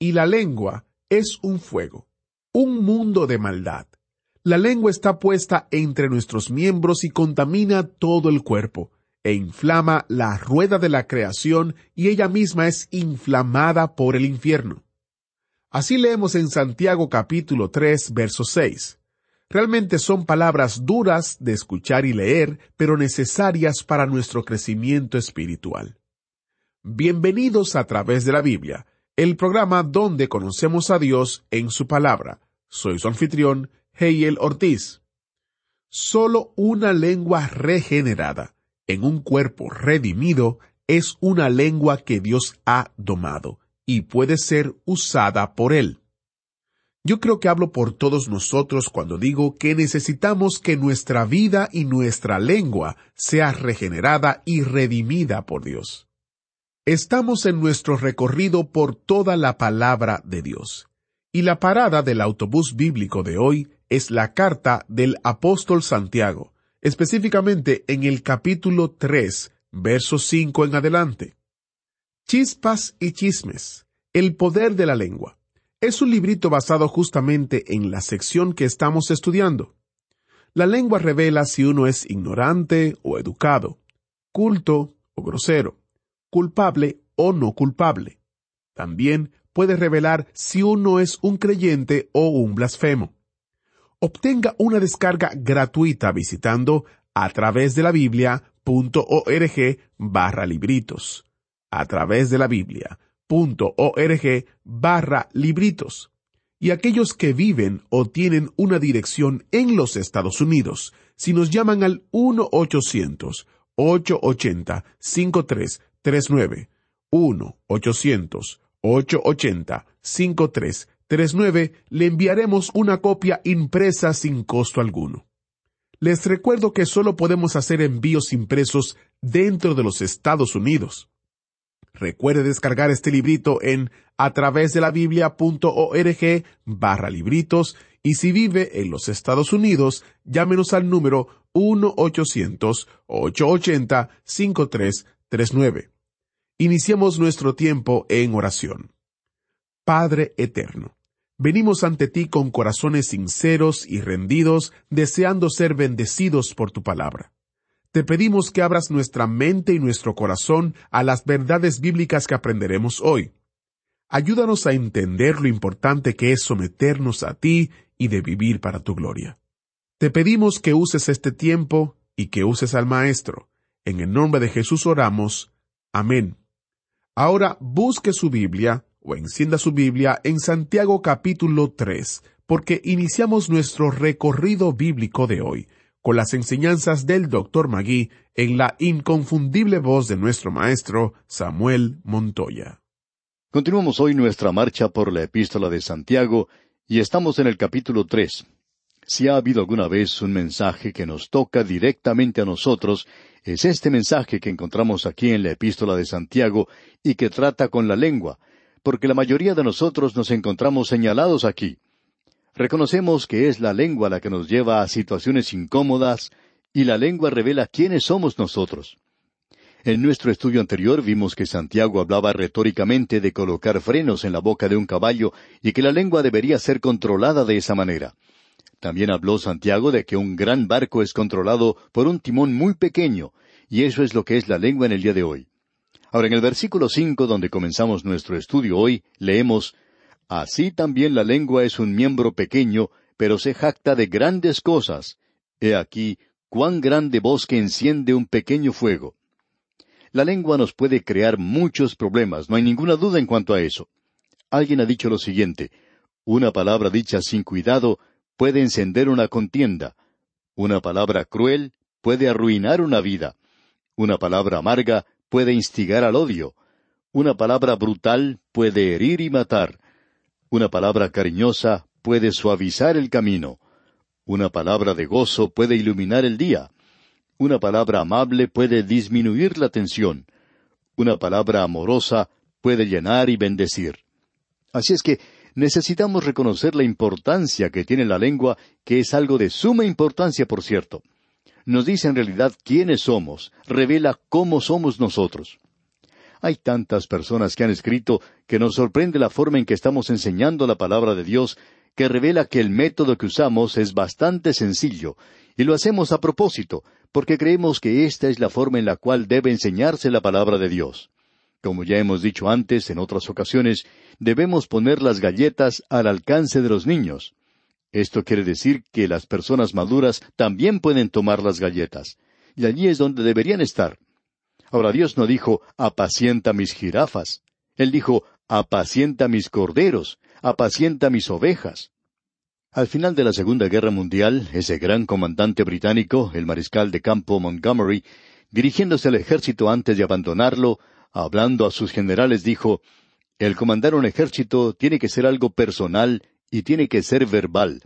Y la lengua es un fuego, un mundo de maldad. La lengua está puesta entre nuestros miembros y contamina todo el cuerpo, e inflama la rueda de la creación y ella misma es inflamada por el infierno. Así leemos en Santiago capítulo 3, verso 6. Realmente son palabras duras de escuchar y leer, pero necesarias para nuestro crecimiento espiritual. Bienvenidos a través de la Biblia, el programa donde conocemos a Dios en su palabra. Soy su anfitrión, Heiel Ortiz. Solo una lengua regenerada en un cuerpo redimido es una lengua que Dios ha domado y puede ser usada por Él. Yo creo que hablo por todos nosotros cuando digo que necesitamos que nuestra vida y nuestra lengua sea regenerada y redimida por Dios. Estamos en nuestro recorrido por toda la palabra de Dios. Y la parada del autobús bíblico de hoy es la carta del apóstol Santiago, específicamente en el capítulo 3, verso 5 en adelante. Chispas y chismes. El poder de la lengua. Es un librito basado justamente en la sección que estamos estudiando. La lengua revela si uno es ignorante o educado, culto o grosero, culpable o no culpable. También puede revelar si uno es un creyente o un blasfemo. Obtenga una descarga gratuita visitando a través de la Biblia.org barra libritos. A través de la Biblia.org barra libritos. Y aquellos que viven o tienen una dirección en los Estados Unidos, si nos llaman al 1-800-880-5339, 1-800-880-5339, le enviaremos una copia impresa sin costo alguno. Les recuerdo que solo podemos hacer envíos impresos dentro de los Estados Unidos. Recuerde descargar este librito en a través de la biblia.org barra libritos y si vive en los Estados Unidos, llámenos al número 1-800-880-5339. Iniciemos nuestro tiempo en oración. Padre Eterno, venimos ante ti con corazones sinceros y rendidos, deseando ser bendecidos por tu palabra. Te pedimos que abras nuestra mente y nuestro corazón a las verdades bíblicas que aprenderemos hoy. Ayúdanos a entender lo importante que es someternos a ti y de vivir para tu gloria. Te pedimos que uses este tiempo y que uses al Maestro. En el nombre de Jesús oramos. Amén. Ahora busque su Biblia o encienda su Biblia en Santiago capítulo 3, porque iniciamos nuestro recorrido bíblico de hoy con las enseñanzas del Dr. Magui en la inconfundible voz de nuestro maestro Samuel Montoya. Continuamos hoy nuestra marcha por la epístola de Santiago y estamos en el capítulo tres. Si ha habido alguna vez un mensaje que nos toca directamente a nosotros, es este mensaje que encontramos aquí en la epístola de Santiago y que trata con la lengua, porque la mayoría de nosotros nos encontramos señalados aquí. Reconocemos que es la lengua la que nos lleva a situaciones incómodas y la lengua revela quiénes somos nosotros. En nuestro estudio anterior vimos que Santiago hablaba retóricamente de colocar frenos en la boca de un caballo y que la lengua debería ser controlada de esa manera. También habló Santiago de que un gran barco es controlado por un timón muy pequeño, y eso es lo que es la lengua en el día de hoy. Ahora, en el versículo cinco, donde comenzamos nuestro estudio hoy, leemos Así también la lengua es un miembro pequeño, pero se jacta de grandes cosas. He aquí cuán grande bosque enciende un pequeño fuego. La lengua nos puede crear muchos problemas, no hay ninguna duda en cuanto a eso. Alguien ha dicho lo siguiente, una palabra dicha sin cuidado puede encender una contienda. Una palabra cruel puede arruinar una vida. Una palabra amarga puede instigar al odio. Una palabra brutal puede herir y matar. Una palabra cariñosa puede suavizar el camino. Una palabra de gozo puede iluminar el día. Una palabra amable puede disminuir la tensión. Una palabra amorosa puede llenar y bendecir. Así es que necesitamos reconocer la importancia que tiene la lengua, que es algo de suma importancia, por cierto. Nos dice en realidad quiénes somos, revela cómo somos nosotros. Hay tantas personas que han escrito que nos sorprende la forma en que estamos enseñando la palabra de Dios, que revela que el método que usamos es bastante sencillo, y lo hacemos a propósito, porque creemos que esta es la forma en la cual debe enseñarse la palabra de Dios. Como ya hemos dicho antes en otras ocasiones, debemos poner las galletas al alcance de los niños. Esto quiere decir que las personas maduras también pueden tomar las galletas, y allí es donde deberían estar. Ahora Dios no dijo, apacienta mis jirafas. Él dijo, apacienta mis corderos, apacienta mis ovejas. Al final de la Segunda Guerra Mundial, ese gran comandante británico, el mariscal de campo Montgomery, dirigiéndose al ejército antes de abandonarlo, hablando a sus generales, dijo, El comandar un ejército tiene que ser algo personal y tiene que ser verbal.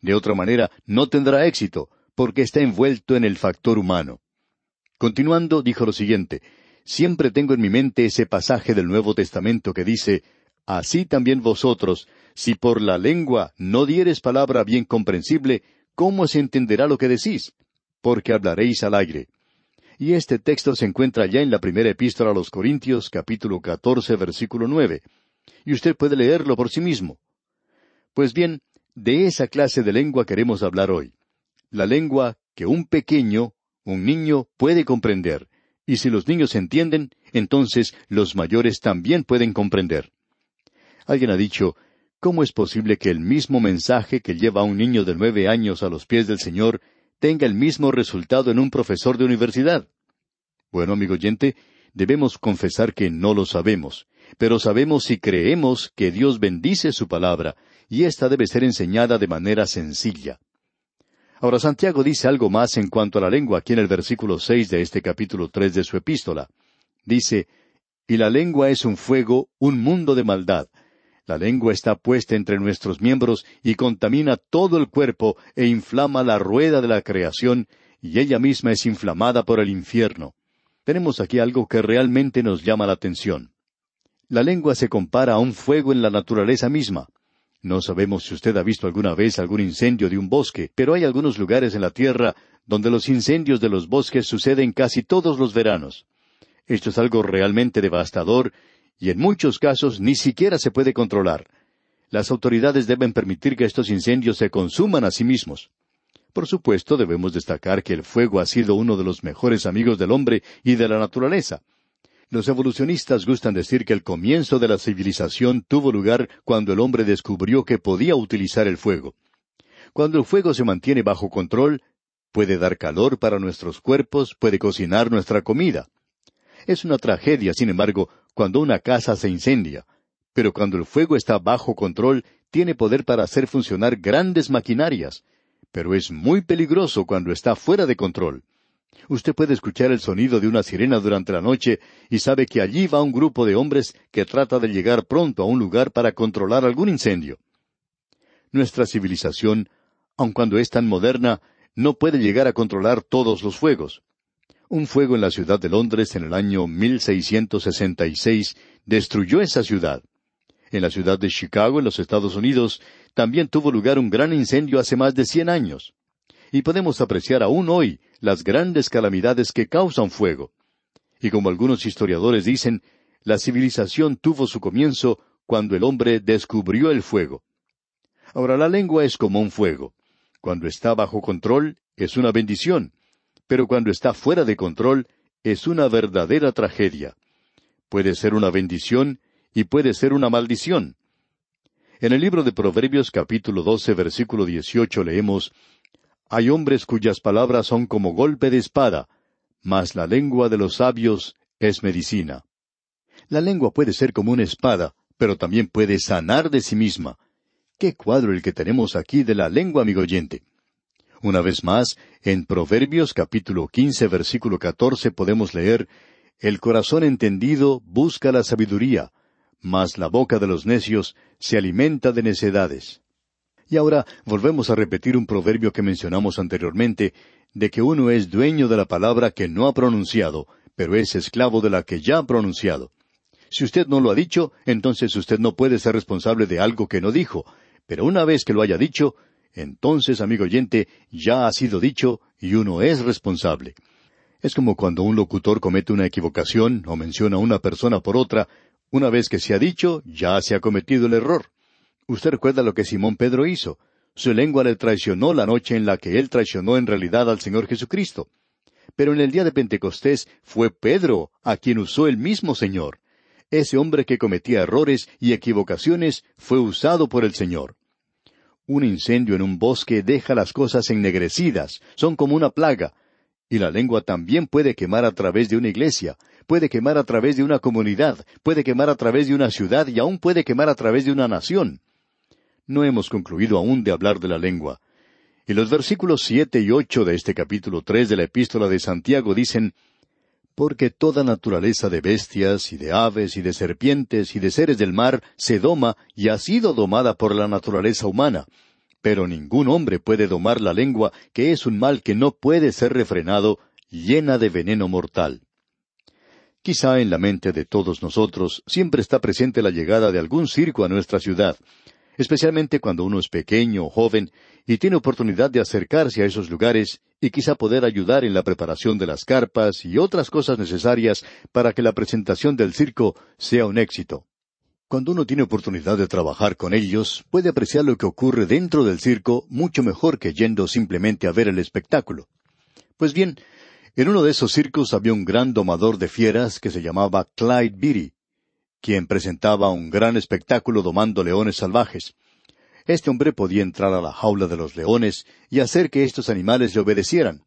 De otra manera, no tendrá éxito, porque está envuelto en el factor humano. Continuando, dijo lo siguiente, Siempre tengo en mi mente ese pasaje del Nuevo Testamento que dice, Así también vosotros, si por la lengua no dieres palabra bien comprensible, ¿cómo se entenderá lo que decís? Porque hablaréis al aire. Y este texto se encuentra ya en la primera epístola a los Corintios, capítulo catorce, versículo nueve. Y usted puede leerlo por sí mismo. Pues bien, de esa clase de lengua queremos hablar hoy. La lengua que un pequeño, un niño puede comprender, y si los niños entienden, entonces los mayores también pueden comprender. Alguien ha dicho, ¿cómo es posible que el mismo mensaje que lleva a un niño de nueve años a los pies del Señor tenga el mismo resultado en un profesor de universidad? Bueno, amigo oyente, debemos confesar que no lo sabemos, pero sabemos y creemos que Dios bendice su palabra, y ésta debe ser enseñada de manera sencilla. Ahora Santiago dice algo más en cuanto a la lengua aquí en el versículo seis de este capítulo tres de su epístola. Dice, Y la lengua es un fuego, un mundo de maldad. La lengua está puesta entre nuestros miembros y contamina todo el cuerpo e inflama la rueda de la creación, y ella misma es inflamada por el infierno. Tenemos aquí algo que realmente nos llama la atención. La lengua se compara a un fuego en la naturaleza misma. No sabemos si usted ha visto alguna vez algún incendio de un bosque, pero hay algunos lugares en la Tierra donde los incendios de los bosques suceden casi todos los veranos. Esto es algo realmente devastador y en muchos casos ni siquiera se puede controlar. Las autoridades deben permitir que estos incendios se consuman a sí mismos. Por supuesto, debemos destacar que el fuego ha sido uno de los mejores amigos del hombre y de la naturaleza. Los evolucionistas gustan decir que el comienzo de la civilización tuvo lugar cuando el hombre descubrió que podía utilizar el fuego. Cuando el fuego se mantiene bajo control, puede dar calor para nuestros cuerpos, puede cocinar nuestra comida. Es una tragedia, sin embargo, cuando una casa se incendia, pero cuando el fuego está bajo control, tiene poder para hacer funcionar grandes maquinarias, pero es muy peligroso cuando está fuera de control. Usted puede escuchar el sonido de una sirena durante la noche y sabe que allí va un grupo de hombres que trata de llegar pronto a un lugar para controlar algún incendio. Nuestra civilización, aun cuando es tan moderna, no puede llegar a controlar todos los fuegos. Un fuego en la ciudad de Londres en el año 1666 destruyó esa ciudad. En la ciudad de Chicago, en los Estados Unidos, también tuvo lugar un gran incendio hace más de cien años y podemos apreciar aún hoy las grandes calamidades que causan fuego. Y como algunos historiadores dicen, la civilización tuvo su comienzo cuando el hombre descubrió el fuego. Ahora la lengua es como un fuego. Cuando está bajo control es una bendición, pero cuando está fuera de control es una verdadera tragedia. Puede ser una bendición y puede ser una maldición. En el libro de Proverbios capítulo 12 versículo 18 leemos, hay hombres cuyas palabras son como golpe de espada, mas la lengua de los sabios es medicina. La lengua puede ser como una espada, pero también puede sanar de sí misma. Qué cuadro el que tenemos aquí de la lengua, amigo oyente. Una vez más, en Proverbios capítulo quince versículo catorce podemos leer el corazón entendido busca la sabiduría, mas la boca de los necios se alimenta de necedades. Y ahora volvemos a repetir un proverbio que mencionamos anteriormente, de que uno es dueño de la palabra que no ha pronunciado, pero es esclavo de la que ya ha pronunciado. Si usted no lo ha dicho, entonces usted no puede ser responsable de algo que no dijo, pero una vez que lo haya dicho, entonces, amigo oyente, ya ha sido dicho y uno es responsable. Es como cuando un locutor comete una equivocación o menciona a una persona por otra, una vez que se ha dicho, ya se ha cometido el error. Usted recuerda lo que Simón Pedro hizo. Su lengua le traicionó la noche en la que él traicionó en realidad al Señor Jesucristo. Pero en el día de Pentecostés fue Pedro a quien usó el mismo Señor. Ese hombre que cometía errores y equivocaciones fue usado por el Señor. Un incendio en un bosque deja las cosas ennegrecidas, son como una plaga, y la lengua también puede quemar a través de una iglesia, puede quemar a través de una comunidad, puede quemar a través de una ciudad y aún puede quemar a través de una nación no hemos concluido aún de hablar de la lengua. Y los versículos siete y ocho de este capítulo tres de la epístola de Santiago dicen Porque toda naturaleza de bestias y de aves y de serpientes y de seres del mar se doma y ha sido domada por la naturaleza humana. Pero ningún hombre puede domar la lengua, que es un mal que no puede ser refrenado, llena de veneno mortal. Quizá en la mente de todos nosotros siempre está presente la llegada de algún circo a nuestra ciudad, especialmente cuando uno es pequeño o joven y tiene oportunidad de acercarse a esos lugares y quizá poder ayudar en la preparación de las carpas y otras cosas necesarias para que la presentación del circo sea un éxito. Cuando uno tiene oportunidad de trabajar con ellos, puede apreciar lo que ocurre dentro del circo mucho mejor que yendo simplemente a ver el espectáculo. Pues bien, en uno de esos circos había un gran domador de fieras que se llamaba Clyde Beatty, quien presentaba un gran espectáculo domando leones salvajes. Este hombre podía entrar a la jaula de los leones y hacer que estos animales le obedecieran.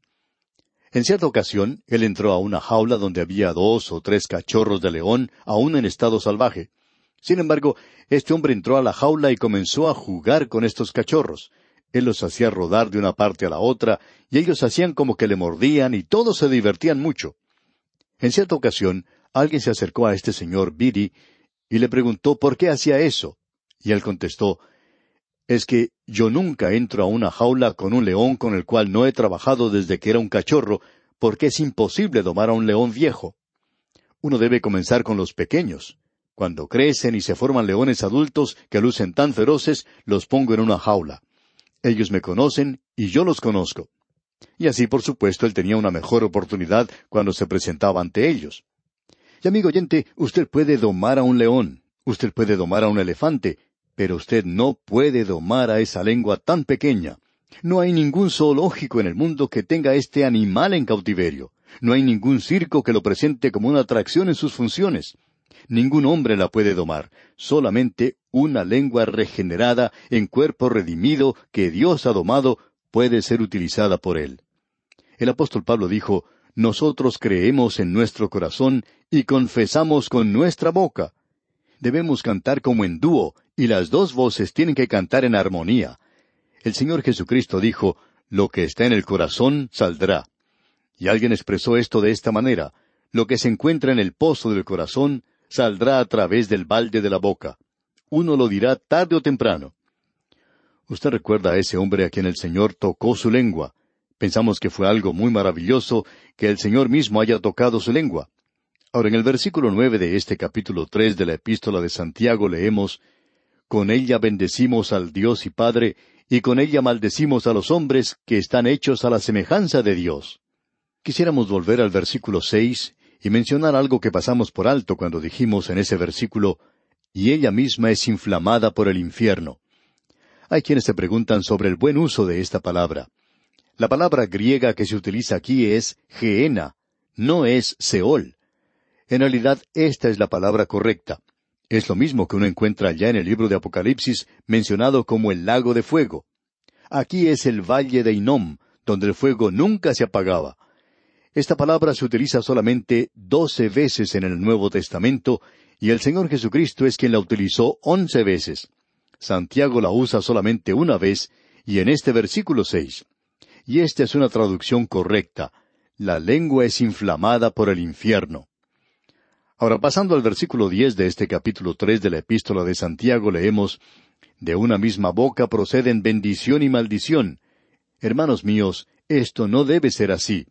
En cierta ocasión, él entró a una jaula donde había dos o tres cachorros de león, aún en estado salvaje. Sin embargo, este hombre entró a la jaula y comenzó a jugar con estos cachorros. Él los hacía rodar de una parte a la otra, y ellos hacían como que le mordían, y todos se divertían mucho. En cierta ocasión, alguien se acercó a este señor Bidi y le preguntó por qué hacía eso. Y él contestó, es que yo nunca entro a una jaula con un león con el cual no he trabajado desde que era un cachorro, porque es imposible domar a un león viejo. Uno debe comenzar con los pequeños. Cuando crecen y se forman leones adultos que lucen tan feroces, los pongo en una jaula. Ellos me conocen y yo los conozco. Y así, por supuesto, él tenía una mejor oportunidad cuando se presentaba ante ellos. Y amigo oyente, usted puede domar a un león, usted puede domar a un elefante, pero usted no puede domar a esa lengua tan pequeña. No hay ningún zoológico en el mundo que tenga este animal en cautiverio. No hay ningún circo que lo presente como una atracción en sus funciones. Ningún hombre la puede domar, solamente una lengua regenerada en cuerpo redimido que Dios ha domado puede ser utilizada por él. El apóstol Pablo dijo, nosotros creemos en nuestro corazón y confesamos con nuestra boca. Debemos cantar como en dúo, y las dos voces tienen que cantar en armonía. El Señor Jesucristo dijo, Lo que está en el corazón saldrá. Y alguien expresó esto de esta manera, Lo que se encuentra en el pozo del corazón saldrá a través del balde de la boca. Uno lo dirá tarde o temprano. Usted recuerda a ese hombre a quien el Señor tocó su lengua. Pensamos que fue algo muy maravilloso que el Señor mismo haya tocado su lengua. Ahora, en el versículo nueve de este capítulo tres de la epístola de Santiago leemos Con ella bendecimos al Dios y Padre, y con ella maldecimos a los hombres que están hechos a la semejanza de Dios. Quisiéramos volver al versículo seis y mencionar algo que pasamos por alto cuando dijimos en ese versículo y ella misma es inflamada por el infierno. Hay quienes se preguntan sobre el buen uso de esta palabra. La palabra griega que se utiliza aquí es geena, no es Seol. En realidad, esta es la palabra correcta. Es lo mismo que uno encuentra ya en el libro de Apocalipsis, mencionado como el lago de fuego. Aquí es el valle de Inom, donde el fuego nunca se apagaba. Esta palabra se utiliza solamente doce veces en el Nuevo Testamento, y el Señor Jesucristo es quien la utilizó once veces. Santiago la usa solamente una vez, y en este versículo seis y esta es una traducción correcta. La lengua es inflamada por el infierno. Ahora, pasando al versículo diez de este capítulo tres de la Epístola de Santiago, leemos De una misma boca proceden bendición y maldición. Hermanos míos, esto no debe ser así.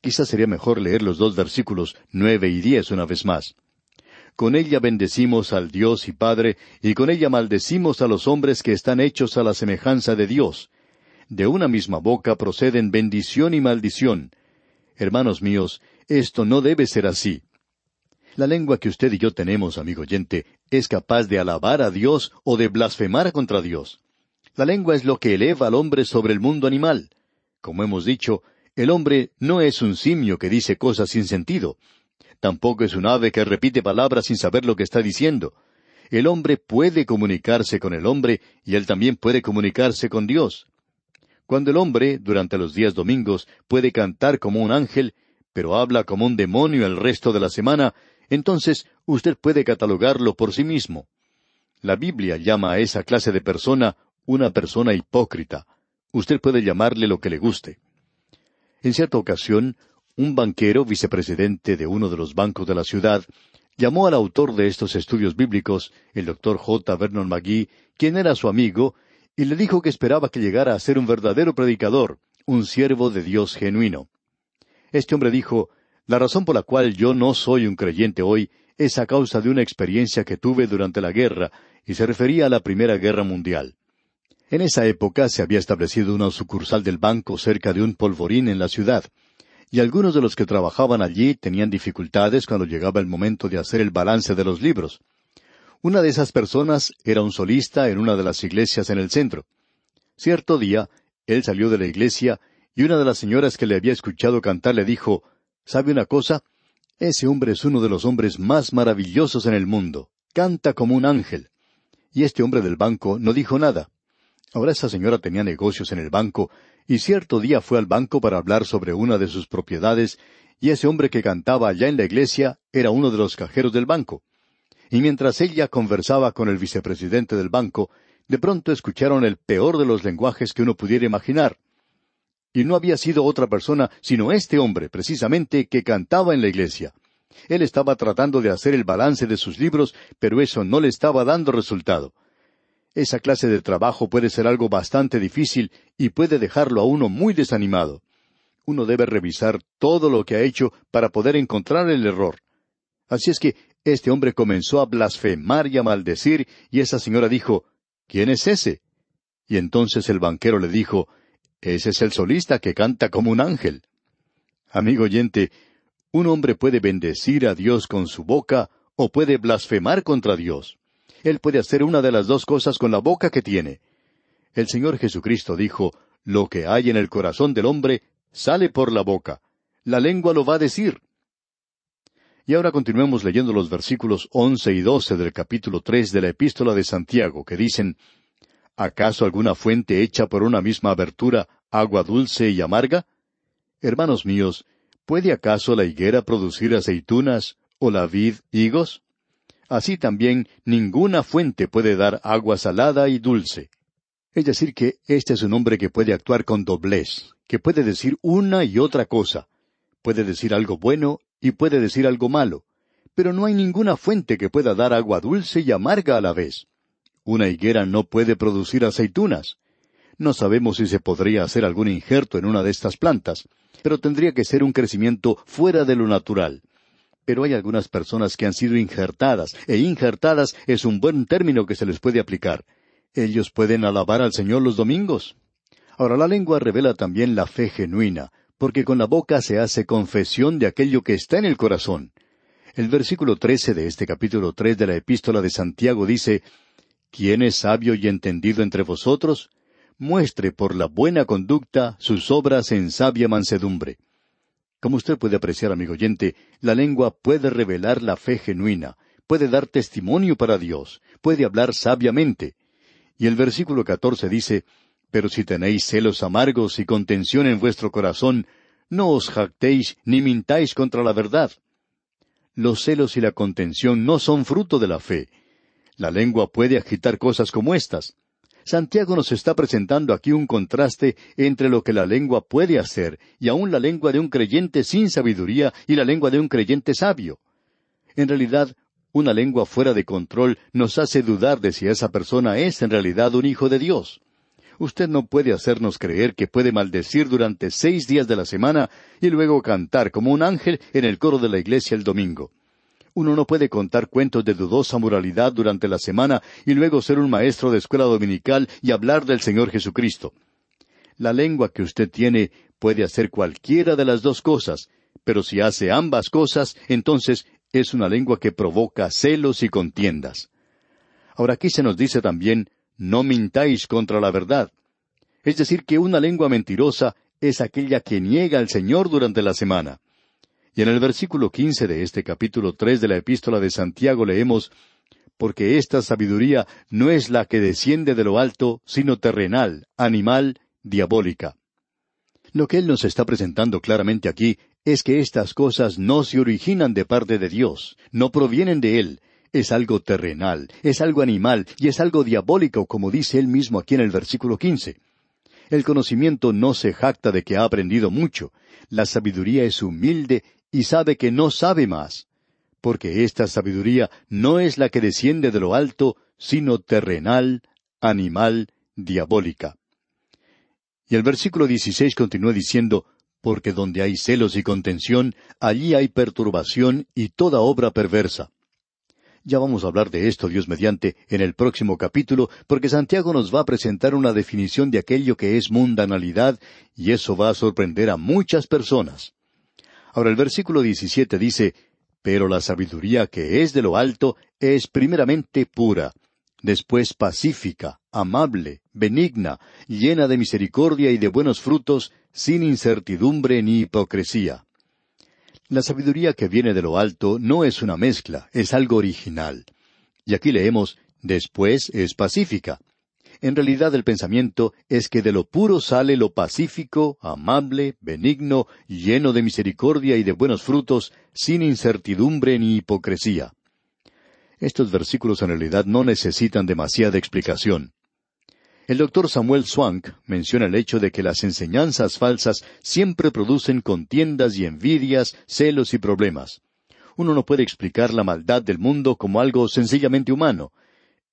Quizás sería mejor leer los dos versículos nueve y diez una vez más. Con ella bendecimos al Dios y Padre, y con ella maldecimos a los hombres que están hechos a la semejanza de Dios. De una misma boca proceden bendición y maldición. Hermanos míos, esto no debe ser así. La lengua que usted y yo tenemos, amigo oyente, es capaz de alabar a Dios o de blasfemar contra Dios. La lengua es lo que eleva al hombre sobre el mundo animal. Como hemos dicho, el hombre no es un simio que dice cosas sin sentido. Tampoco es un ave que repite palabras sin saber lo que está diciendo. El hombre puede comunicarse con el hombre y él también puede comunicarse con Dios. Cuando el hombre, durante los días domingos, puede cantar como un ángel, pero habla como un demonio el resto de la semana, entonces usted puede catalogarlo por sí mismo. La Biblia llama a esa clase de persona una persona hipócrita. Usted puede llamarle lo que le guste. En cierta ocasión, un banquero, vicepresidente de uno de los bancos de la ciudad, llamó al autor de estos estudios bíblicos, el doctor J. Vernon McGee, quien era su amigo, y le dijo que esperaba que llegara a ser un verdadero predicador, un siervo de Dios genuino. Este hombre dijo, la razón por la cual yo no soy un creyente hoy es a causa de una experiencia que tuve durante la guerra, y se refería a la Primera Guerra Mundial. En esa época se había establecido una sucursal del banco cerca de un polvorín en la ciudad, y algunos de los que trabajaban allí tenían dificultades cuando llegaba el momento de hacer el balance de los libros. Una de esas personas era un solista en una de las iglesias en el centro. Cierto día, él salió de la iglesia y una de las señoras que le había escuchado cantar le dijo, ¿Sabe una cosa? Ese hombre es uno de los hombres más maravillosos en el mundo. Canta como un ángel. Y este hombre del banco no dijo nada. Ahora esa señora tenía negocios en el banco, y cierto día fue al banco para hablar sobre una de sus propiedades, y ese hombre que cantaba allá en la iglesia era uno de los cajeros del banco. Y mientras ella conversaba con el vicepresidente del banco, de pronto escucharon el peor de los lenguajes que uno pudiera imaginar. Y no había sido otra persona sino este hombre, precisamente, que cantaba en la iglesia. Él estaba tratando de hacer el balance de sus libros, pero eso no le estaba dando resultado. Esa clase de trabajo puede ser algo bastante difícil y puede dejarlo a uno muy desanimado. Uno debe revisar todo lo que ha hecho para poder encontrar el error. Así es que este hombre comenzó a blasfemar y a maldecir, y esa señora dijo, ¿Quién es ese? Y entonces el banquero le dijo, ese es el solista que canta como un ángel. Amigo oyente, un hombre puede bendecir a Dios con su boca o puede blasfemar contra Dios. Él puede hacer una de las dos cosas con la boca que tiene. El Señor Jesucristo dijo, Lo que hay en el corazón del hombre sale por la boca. La lengua lo va a decir. Y ahora continuemos leyendo los versículos once y doce del capítulo tres de la Epístola de Santiago, que dicen ¿Acaso alguna fuente hecha por una misma abertura, agua dulce y amarga? Hermanos míos, ¿puede acaso la higuera producir aceitunas o la vid higos? Así también ninguna fuente puede dar agua salada y dulce. Es decir, que este es un hombre que puede actuar con doblez, que puede decir una y otra cosa. Puede decir algo bueno y puede decir algo malo. Pero no hay ninguna fuente que pueda dar agua dulce y amarga a la vez. Una higuera no puede producir aceitunas. No sabemos si se podría hacer algún injerto en una de estas plantas, pero tendría que ser un crecimiento fuera de lo natural. Pero hay algunas personas que han sido injertadas, e injertadas es un buen término que se les puede aplicar. Ellos pueden alabar al Señor los domingos. Ahora la lengua revela también la fe genuina, porque con la boca se hace confesión de aquello que está en el corazón. El versículo trece de este capítulo tres de la Epístola de Santiago dice ¿Quién es sabio y entendido entre vosotros? Muestre por la buena conducta sus obras en sabia mansedumbre. Como usted puede apreciar, amigo oyente, la lengua puede revelar la fe genuina, puede dar testimonio para Dios, puede hablar sabiamente. Y el versículo catorce dice, Pero si tenéis celos amargos y contención en vuestro corazón, no os jactéis ni mintáis contra la verdad. Los celos y la contención no son fruto de la fe, la lengua puede agitar cosas como estas. Santiago nos está presentando aquí un contraste entre lo que la lengua puede hacer y aún la lengua de un creyente sin sabiduría y la lengua de un creyente sabio. En realidad, una lengua fuera de control nos hace dudar de si esa persona es en realidad un hijo de Dios. Usted no puede hacernos creer que puede maldecir durante seis días de la semana y luego cantar como un ángel en el coro de la iglesia el domingo. Uno no puede contar cuentos de dudosa moralidad durante la semana y luego ser un maestro de escuela dominical y hablar del Señor Jesucristo. La lengua que usted tiene puede hacer cualquiera de las dos cosas, pero si hace ambas cosas, entonces es una lengua que provoca celos y contiendas. Ahora aquí se nos dice también, no mintáis contra la verdad. Es decir, que una lengua mentirosa es aquella que niega al Señor durante la semana. Y en el versículo quince de este capítulo tres de la epístola de Santiago leemos Porque esta sabiduría no es la que desciende de lo alto, sino terrenal, animal, diabólica. Lo que él nos está presentando claramente aquí es que estas cosas no se originan de parte de Dios, no provienen de Él, es algo terrenal, es algo animal y es algo diabólico, como dice él mismo aquí en el versículo quince. El conocimiento no se jacta de que ha aprendido mucho, la sabiduría es humilde y sabe que no sabe más, porque esta sabiduría no es la que desciende de lo alto, sino terrenal, animal, diabólica. Y el versículo dieciséis continúa diciendo, porque donde hay celos y contención, allí hay perturbación y toda obra perversa. Ya vamos a hablar de esto, Dios mediante, en el próximo capítulo, porque Santiago nos va a presentar una definición de aquello que es mundanalidad, y eso va a sorprender a muchas personas. Ahora el versículo 17 dice, Pero la sabiduría que es de lo alto es primeramente pura, después pacífica, amable, benigna, llena de misericordia y de buenos frutos, sin incertidumbre ni hipocresía. La sabiduría que viene de lo alto no es una mezcla, es algo original. Y aquí leemos, después es pacífica. En realidad el pensamiento es que de lo puro sale lo pacífico, amable, benigno, lleno de misericordia y de buenos frutos, sin incertidumbre ni hipocresía. Estos versículos en realidad no necesitan demasiada explicación. El doctor Samuel Swank menciona el hecho de que las enseñanzas falsas siempre producen contiendas y envidias, celos y problemas. Uno no puede explicar la maldad del mundo como algo sencillamente humano.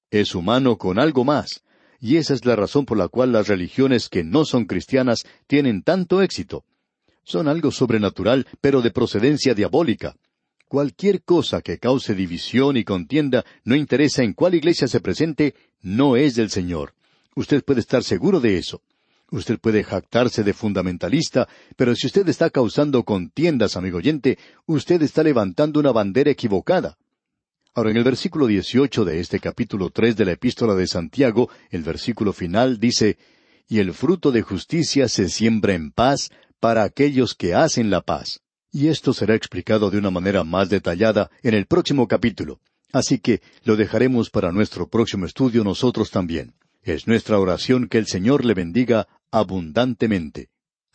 Es humano con algo más, y esa es la razón por la cual las religiones que no son cristianas tienen tanto éxito. Son algo sobrenatural, pero de procedencia diabólica. Cualquier cosa que cause división y contienda, no interesa en cuál iglesia se presente, no es del Señor. Usted puede estar seguro de eso. Usted puede jactarse de fundamentalista, pero si usted está causando contiendas, amigo oyente, usted está levantando una bandera equivocada. Ahora, en el versículo 18 de este capítulo tres de la epístola de Santiago, el versículo final dice, Y el fruto de justicia se siembra en paz para aquellos que hacen la paz. Y esto será explicado de una manera más detallada en el próximo capítulo. Así que lo dejaremos para nuestro próximo estudio nosotros también. Es nuestra oración que el Señor le bendiga abundantemente.